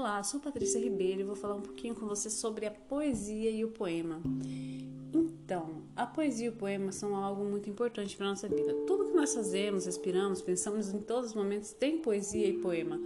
Olá, sou Patrícia Ribeiro e vou falar um pouquinho com você sobre a poesia e o poema. Então, a poesia e o poema são algo muito importante para nossa vida. Tudo que nós fazemos, respiramos, pensamos em todos os momentos tem poesia e poema.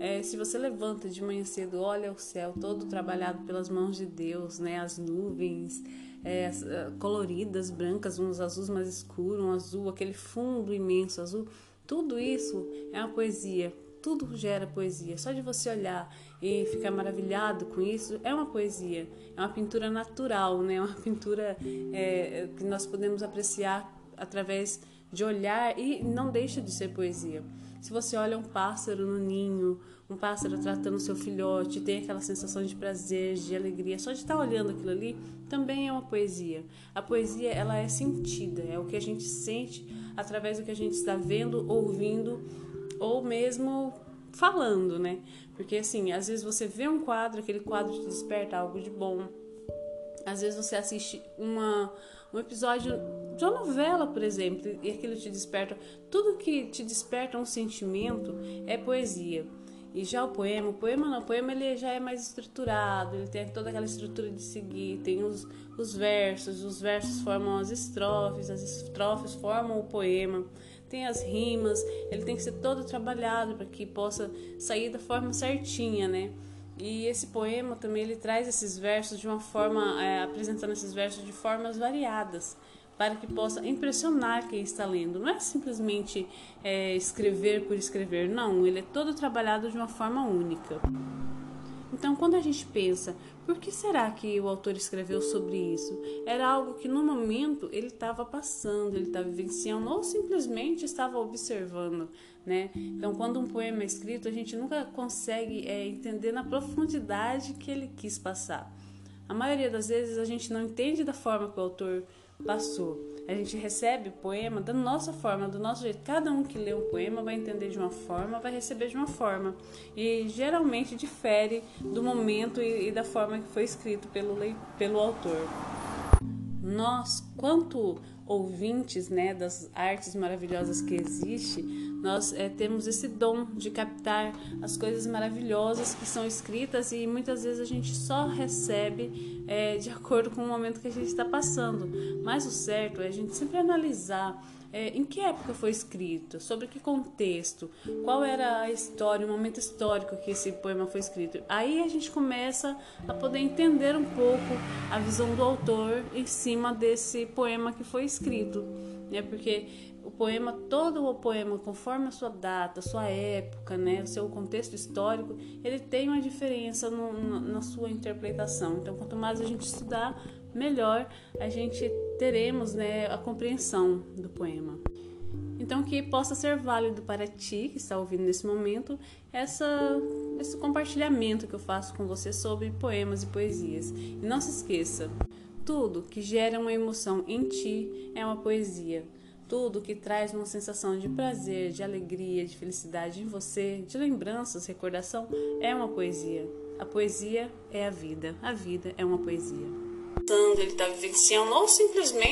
É, se você levanta de manhã cedo, olha o céu todo trabalhado pelas mãos de Deus, né? As nuvens é, coloridas, brancas, uns azuis mais escuros, um azul, aquele fundo imenso azul. Tudo isso é uma poesia tudo gera poesia. Só de você olhar e ficar maravilhado com isso é uma poesia. É uma pintura natural, né? É uma pintura é, que nós podemos apreciar através de olhar e não deixa de ser poesia. Se você olha um pássaro no ninho, um pássaro tratando seu filhote, tem aquela sensação de prazer, de alegria, só de estar olhando aquilo ali, também é uma poesia. A poesia, ela é sentida, é o que a gente sente através do que a gente está vendo, ouvindo ou mesmo falando, né? Porque assim, às vezes você vê um quadro, aquele quadro te desperta algo de bom. Às vezes você assiste uma, um episódio de uma novela, por exemplo, e aquilo te desperta. Tudo que te desperta um sentimento é poesia. E já o poema, o poema não, o poema ele já é mais estruturado, ele tem toda aquela estrutura de seguir, tem os, os versos, os versos formam as estrofes, as estrofes formam o poema tem as rimas, ele tem que ser todo trabalhado para que possa sair da forma certinha, né? E esse poema também ele traz esses versos de uma forma, é, apresentando esses versos de formas variadas, para que possa impressionar quem está lendo. Não é simplesmente é, escrever por escrever, não, ele é todo trabalhado de uma forma única. Então, quando a gente pensa, por que será que o autor escreveu sobre isso? Era algo que no momento ele estava passando, ele estava vivenciando ou simplesmente estava observando, né? Então, quando um poema é escrito, a gente nunca consegue é, entender na profundidade que ele quis passar. A maioria das vezes a gente não entende da forma que o autor passou. A gente recebe o poema da nossa forma, do nosso jeito. Cada um que lê um poema vai entender de uma forma, vai receber de uma forma. E geralmente difere do momento e, e da forma que foi escrito pelo, pelo autor. Nós, quanto ouvintes né, das artes maravilhosas que existe, nós é, temos esse dom de captar as coisas maravilhosas que são escritas e muitas vezes a gente só recebe é, de acordo com o momento que a gente está passando. Mas o certo é a gente sempre analisar é, em que época foi escrito, sobre que contexto, qual era a história, o momento histórico que esse poema foi escrito. Aí a gente começa a poder entender um pouco a visão do autor em cima desse poema que foi escrito, né? Porque o poema, todo o poema, conforme a sua data, sua época, né, o seu contexto histórico, ele tem uma diferença no, na sua interpretação. Então, quanto mais a gente estudar, melhor a gente teremos né, a compreensão do poema. Então, que possa ser válido para ti, que está ouvindo nesse momento, essa, esse compartilhamento que eu faço com você sobre poemas e poesias. E não se esqueça, tudo que gera uma emoção em ti é uma poesia. Tudo que traz uma sensação de prazer, de alegria, de felicidade em você, de lembranças, recordação, é uma poesia. A poesia é a vida. A vida é uma poesia ele está vivenciando, ou simplesmente